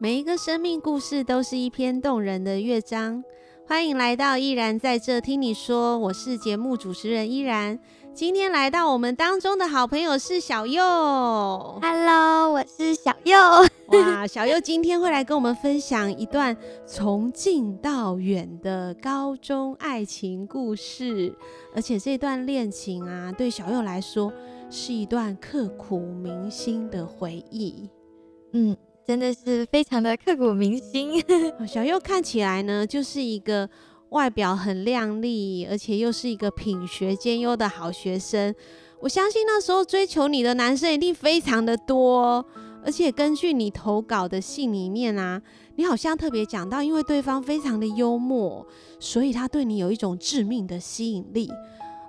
每一个生命故事都是一篇动人的乐章。欢迎来到依然在这听你说，我是节目主持人依然。今天来到我们当中的好朋友是小佑。Hello，我是小佑。哇，小佑今天会来跟我们分享一段从近到远的高中爱情故事，而且这段恋情啊，对小佑来说是一段刻骨铭心的回忆。嗯。真的是非常的刻骨铭心。小佑看起来呢，就是一个外表很靓丽，而且又是一个品学兼优的好学生。我相信那时候追求你的男生一定非常的多。而且根据你投稿的信里面啊，你好像特别讲到，因为对方非常的幽默，所以他对你有一种致命的吸引力。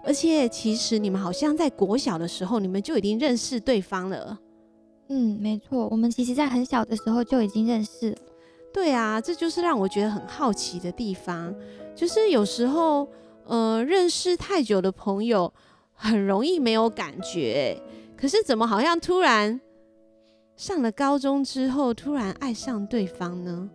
而且其实你们好像在国小的时候，你们就已经认识对方了。嗯，没错，我们其实在很小的时候就已经认识。对啊，这就是让我觉得很好奇的地方，就是有时候，呃，认识太久的朋友很容易没有感觉，可是怎么好像突然上了高中之后，突然爱上对方呢？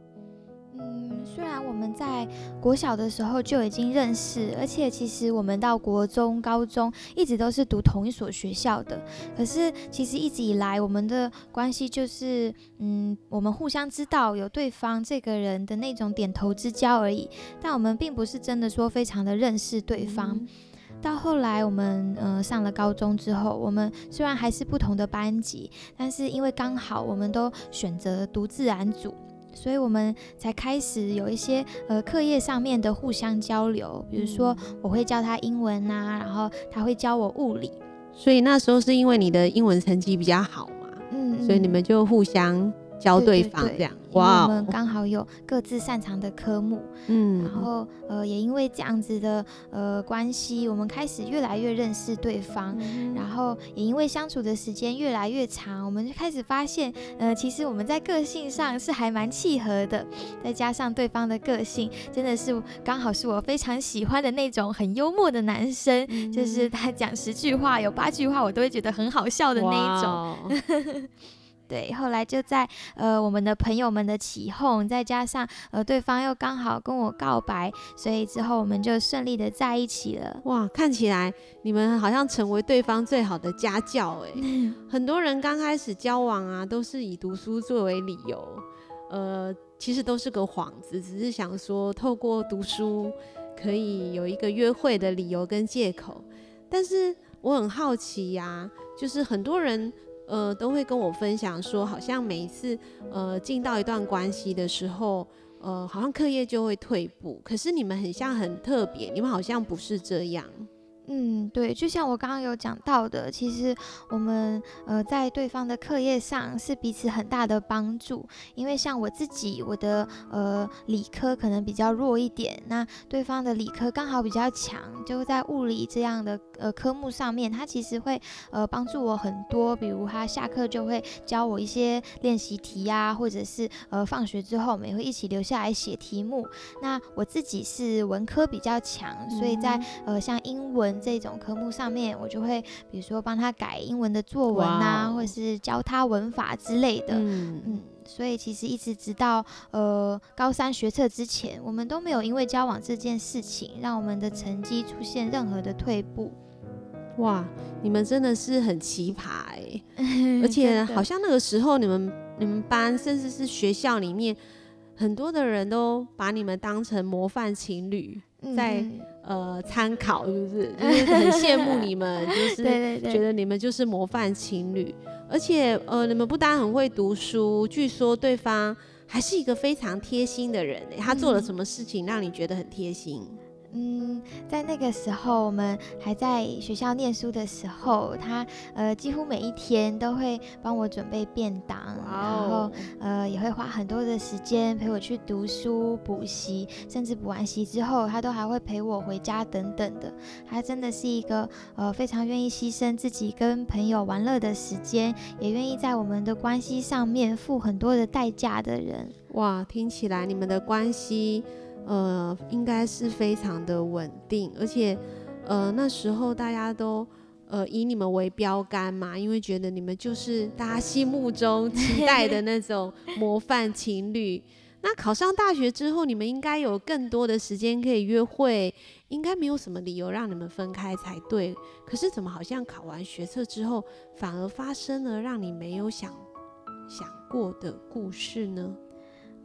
虽然我们在国小的时候就已经认识，而且其实我们到国中、高中一直都是读同一所学校的，可是其实一直以来我们的关系就是，嗯，我们互相知道有对方这个人的那种点头之交而已，但我们并不是真的说非常的认识对方。嗯、到后来我们呃上了高中之后，我们虽然还是不同的班级，但是因为刚好我们都选择读自然组。所以我们才开始有一些呃课业上面的互相交流，比如说我会教他英文啊，然后他会教我物理。所以那时候是因为你的英文成绩比较好嘛，嗯，所以你们就互相。教对方这样，哇！我们刚好有各自擅长的科目，嗯，然后呃，也因为这样子的呃关系，我们开始越来越认识对方，嗯，然后也因为相处的时间越来越长，我们就开始发现，呃，其实我们在个性上是还蛮契合的，再加上对方的个性真的是刚好是我非常喜欢的那种很幽默的男生，嗯，就是他讲十句话有八句话我都会觉得很好笑的那一种。对，后来就在呃我们的朋友们的起哄，再加上呃对方又刚好跟我告白，所以之后我们就顺利的在一起了。哇，看起来你们好像成为对方最好的家教哎。很多人刚开始交往啊，都是以读书作为理由，呃，其实都是个幌子，只是想说透过读书可以有一个约会的理由跟借口。但是我很好奇呀、啊，就是很多人。呃，都会跟我分享说，好像每一次呃进到一段关系的时候，呃，好像课业就会退步。可是你们很像很特别，你们好像不是这样。嗯，对，就像我刚刚有讲到的，其实我们呃在对方的课业上是彼此很大的帮助。因为像我自己，我的呃理科可能比较弱一点，那对方的理科刚好比较强，就在物理这样的呃科目上面，他其实会呃帮助我很多。比如他下课就会教我一些练习题呀、啊，或者是呃放学之后我们也会一起留下来写题目。那我自己是文科比较强，所以在呃像英文。这种科目上面，我就会比如说帮他改英文的作文啊.或者是教他文法之类的。嗯嗯，所以其实一直直到呃高三学测之前，我们都没有因为交往这件事情，让我们的成绩出现任何的退步。哇，你们真的是很奇葩哎、欸！而且好像那个时候，你们你们班甚至是学校里面很多的人都把你们当成模范情侣。在、嗯、呃参考是不是？就是很羡慕你们，就 是觉得你们就是模范情侣。而且呃，你们不单很会读书，据说对方还是一个非常贴心的人。他做了什么事情让你觉得很贴心？嗯，在那个时候，我们还在学校念书的时候，他呃几乎每一天都会帮我准备便当.然后呃也会花很多的时间陪我去读书、补习，甚至补完习之后，他都还会陪我回家等等的。他真的是一个呃非常愿意牺牲自己跟朋友玩乐的时间，也愿意在我们的关系上面付很多的代价的人。哇，听起来你们的关系。呃，应该是非常的稳定，而且，呃，那时候大家都，呃以你们为标杆嘛，因为觉得你们就是大家心目中期待的那种 模范情侣。那考上大学之后，你们应该有更多的时间可以约会，应该没有什么理由让你们分开才对。可是怎么好像考完学测之后，反而发生了让你没有想想过的故事呢？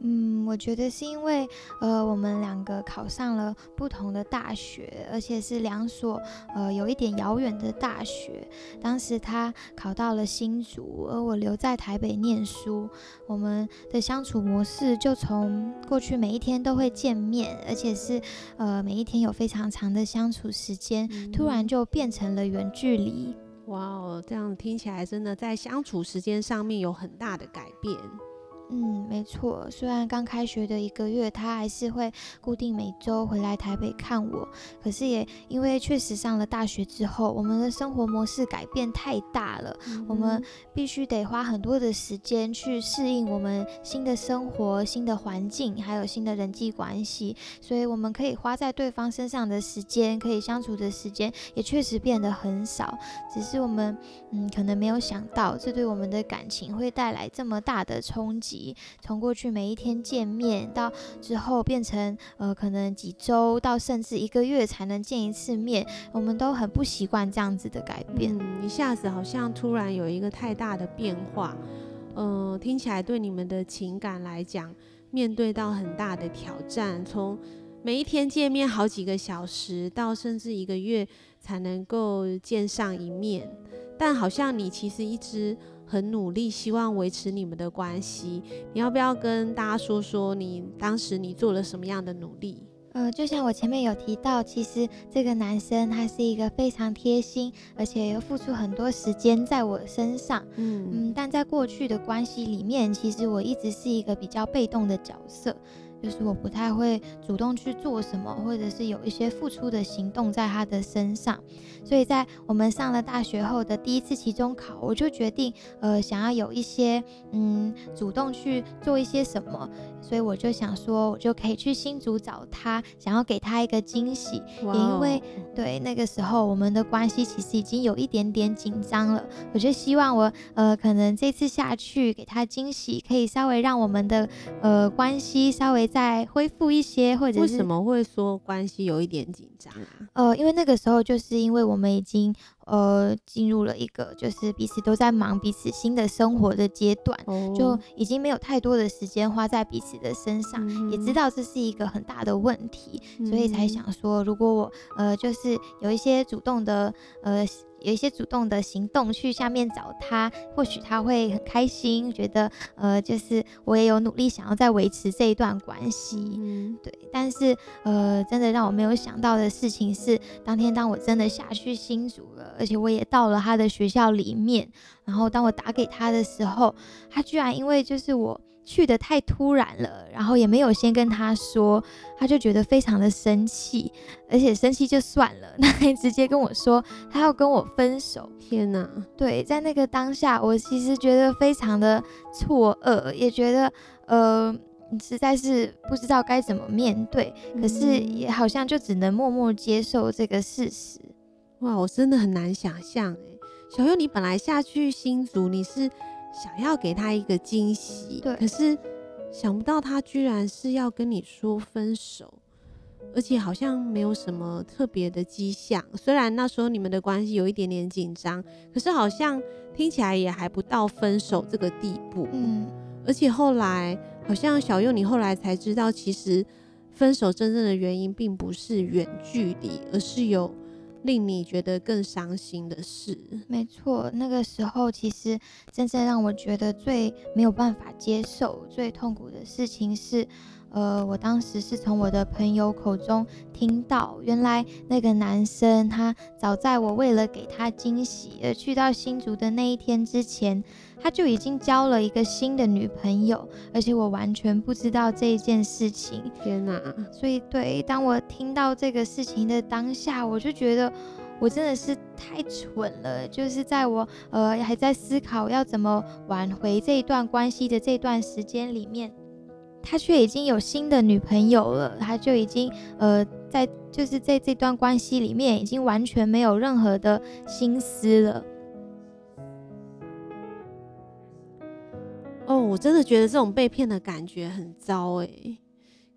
嗯，我觉得是因为，呃，我们两个考上了不同的大学，而且是两所，呃，有一点遥远的大学。当时他考到了新竹，而我留在台北念书。我们的相处模式就从过去每一天都会见面，而且是，呃，每一天有非常长的相处时间，突然就变成了远距离。哇哦，这样听起来真的在相处时间上面有很大的改变。嗯，没错。虽然刚开学的一个月，他还是会固定每周回来台北看我，可是也因为确实上了大学之后，我们的生活模式改变太大了，嗯、我们必须得花很多的时间去适应我们新的生活、新的环境，还有新的人际关系。所以，我们可以花在对方身上的时间，可以相处的时间，也确实变得很少。只是我们，嗯，可能没有想到，这对我们的感情会带来这么大的冲击。从过去每一天见面，到之后变成呃，可能几周到甚至一个月才能见一次面，我们都很不习惯这样子的改变。一下子好像突然有一个太大的变化，呃，听起来对你们的情感来讲，面对到很大的挑战。从每一天见面好几个小时，到甚至一个月才能够见上一面，但好像你其实一直。很努力，希望维持你们的关系。你要不要跟大家说说你当时你做了什么样的努力？呃，就像我前面有提到，其实这个男生他是一个非常贴心，而且又付出很多时间在我身上。嗯嗯，但在过去的关系里面，其实我一直是一个比较被动的角色。就是我不太会主动去做什么，或者是有一些付出的行动在他的身上，所以在我们上了大学后的第一次期中考，我就决定，呃，想要有一些，嗯，主动去做一些什么，所以我就想说，我就可以去新竹找他，想要给他一个惊喜，Wow. 也因为对那个时候我们的关系其实已经有一点点紧张了，我就希望我，呃，可能这次下去给他惊喜，可以稍微让我们的，呃，关系稍微。再恢复一些，或者是为什么会说关系有一点紧张啊？呃，因为那个时候就是因为我们已经呃进入了一个就是彼此都在忙彼此新的生活的阶段，哦、就已经没有太多的时间花在彼此的身上，嗯、也知道这是一个很大的问题，嗯、所以才想说，如果我呃就是有一些主动的呃。有一些主动的行动去下面找他，或许他会很开心，觉得呃，就是我也有努力想要再维持这一段关系，嗯，对。但是呃，真的让我没有想到的事情是，当天当我真的下去新竹了，而且我也到了他的学校里面，然后当我打给他的时候，他居然因为就是我。去的太突然了，然后也没有先跟他说，他就觉得非常的生气，而且生气就算了，他还直接跟我说他要跟我分手。天哪！对，在那个当下，我其实觉得非常的错愕，也觉得呃，实在是不知道该怎么面对，可是也好像就只能默默接受这个事实。哇，我真的很难想象哎，小优，你本来下去新竹，你是？想要给他一个惊喜，对，可是想不到他居然是要跟你说分手，而且好像没有什么特别的迹象。虽然那时候你们的关系有一点点紧张，可是好像听起来也还不到分手这个地步。嗯，而且后来好像小佑你后来才知道，其实分手真正的原因并不是远距离，而是有。令你觉得更伤心的事，没错，那个时候其实真正让我觉得最没有办法接受、最痛苦的事情是。呃，我当时是从我的朋友口中听到，原来那个男生他早在我为了给他惊喜而去到新竹的那一天之前，他就已经交了一个新的女朋友，而且我完全不知道这一件事情。天哪！所以，对，当我听到这个事情的当下，我就觉得我真的是太蠢了。就是在我呃还在思考要怎么挽回这一段关系的这段时间里面。他却已经有新的女朋友了，他就已经呃在就是在这段关系里面已经完全没有任何的心思了。哦，我真的觉得这种被骗的感觉很糟诶。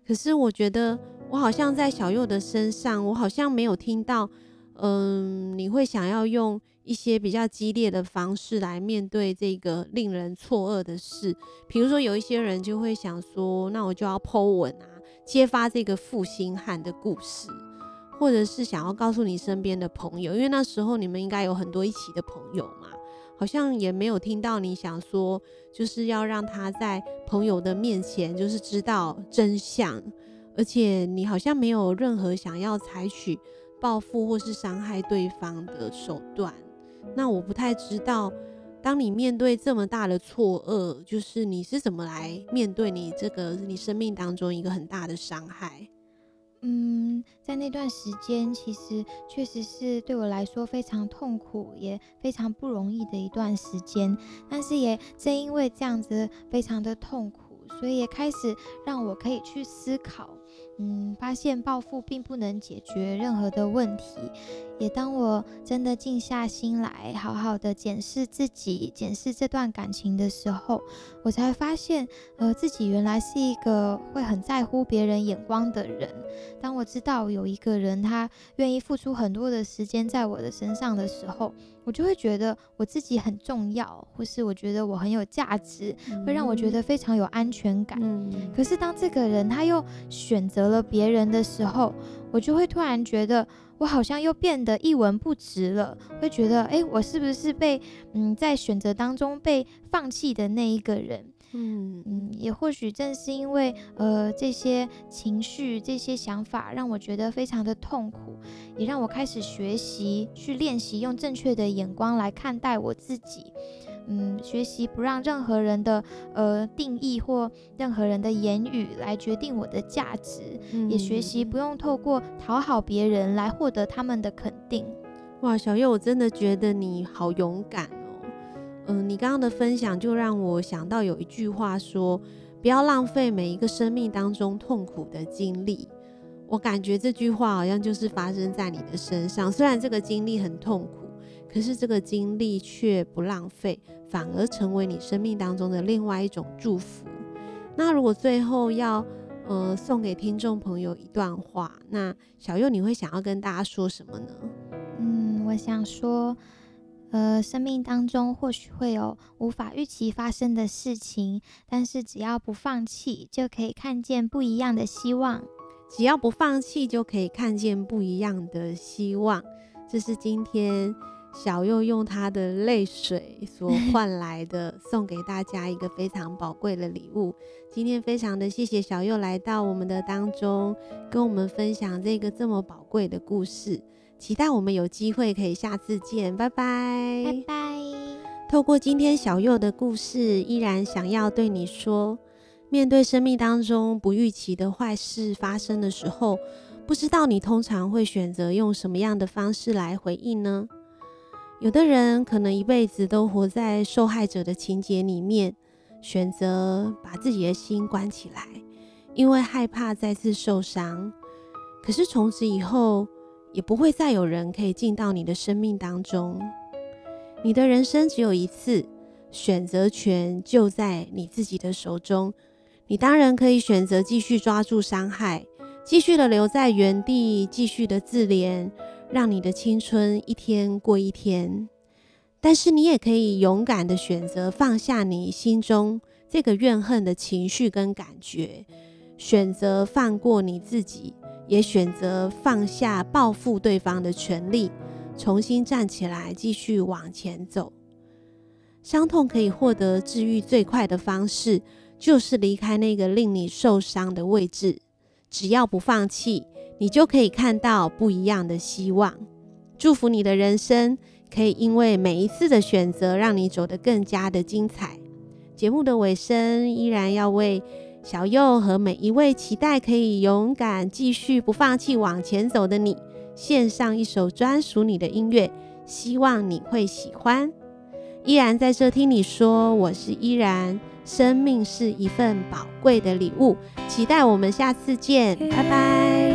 可是我觉得我好像在小佑的身上，我好像没有听到，嗯，你会想要用一些比较激烈的方式来面对这个令人错愕的事。比如说，有一些人就会想说，那我就要 po 文啊，揭发这个负心汉的故事，或者是想要告诉你身边的朋友，因为那时候你们应该有很多一起的朋友嘛。好像也没有听到你想说，就是要让他在朋友的面前就是知道真相，而且你好像没有任何想要采取报复或是伤害对方的手段。那我不太知道，当你面对这么大的错愕，就是你是怎么来面对你这个你生命当中一个很大的伤害？嗯，在那段时间，其实确实是对我来说非常痛苦，也非常不容易的一段时间。但是也正因为这样子非常的痛苦，所以也开始让我可以去思考。嗯，发现报复并不能解决任何的问题。也当我真的静下心来，好好的检视自己、检视这段感情的时候，我才发现，呃，自己原来是一个会很在乎别人眼光的人。当我知道有一个人他愿意付出很多的时间在我的身上的时候，我就会觉得我自己很重要，或是我觉得我很有价值，会让我觉得非常有安全感。嗯。可是当这个人他又选择了别人的时候，我就会突然觉得。我好像又变得一文不值了，会觉得，哎，我是不是被嗯在选择当中被放弃的那一个人？嗯嗯，也或许正是因为呃这些情绪、这些想法，让我觉得非常的痛苦，也让我开始学习去练习用正确的眼光来看待我自己。嗯，学习不让任何人的呃定义或任何人的言语来决定我的价值，嗯、也学习不用透过讨好别人来获得他们的肯定。哇，小月，我真的觉得你好勇敢哦。嗯、呃，你刚刚的分享就让我想到有一句话说：不要浪费每一个生命当中痛苦的经历。我感觉这句话好像就是发生在你的身上，虽然这个经历很痛苦。可是这个经历却不浪费，反而成为你生命当中的另外一种祝福。那如果最后要呃送给听众朋友一段话，那小佑你会想要跟大家说什么呢？嗯，我想说，呃，生命当中或许会有无法预期发生的事情，但是只要不放弃，就可以看见不一样的希望。只要不放弃，就可以看见不一样的希望。这是今天。小佑用他的泪水所换来的，送给大家一个非常宝贵的礼物。今天非常的谢谢小佑来到我们的当中，跟我们分享这个这么宝贵的故事。期待我们有机会可以下次见，拜拜，拜拜。透过今天小佑的故事，依然想要对你说：面对生命当中不预期的坏事发生的时候，不知道你通常会选择用什么样的方式来回应呢？有的人可能一辈子都活在受害者的情节里面，选择把自己的心关起来，因为害怕再次受伤。可是从此以后，也不会再有人可以进到你的生命当中。你的人生只有一次，选择权就在你自己的手中。你当然可以选择继续抓住伤害，继续的留在原地，继续的自怜。让你的青春一天过一天，但是你也可以勇敢的选择放下你心中这个怨恨的情绪跟感觉，选择放过你自己，也选择放下报复对方的权利，重新站起来，继续往前走。伤痛可以获得治愈最快的方式，就是离开那个令你受伤的位置。只要不放弃。你就可以看到不一样的希望。祝福你的人生可以因为每一次的选择，让你走得更加的精彩。节目的尾声，依然要为小佑和每一位期待可以勇敢继续不放弃往前走的你，献上一首专属你的音乐。希望你会喜欢。依然在这听你说，我是依然。生命是一份宝贵的礼物。期待我们下次见，拜拜。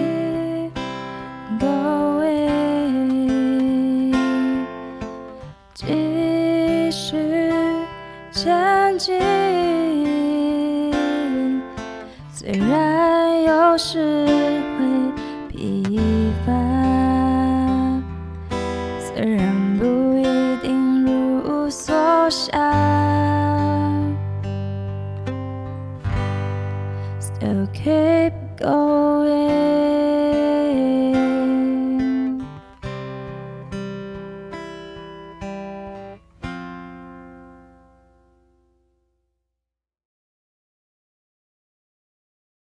前进，虽然有时会疲乏，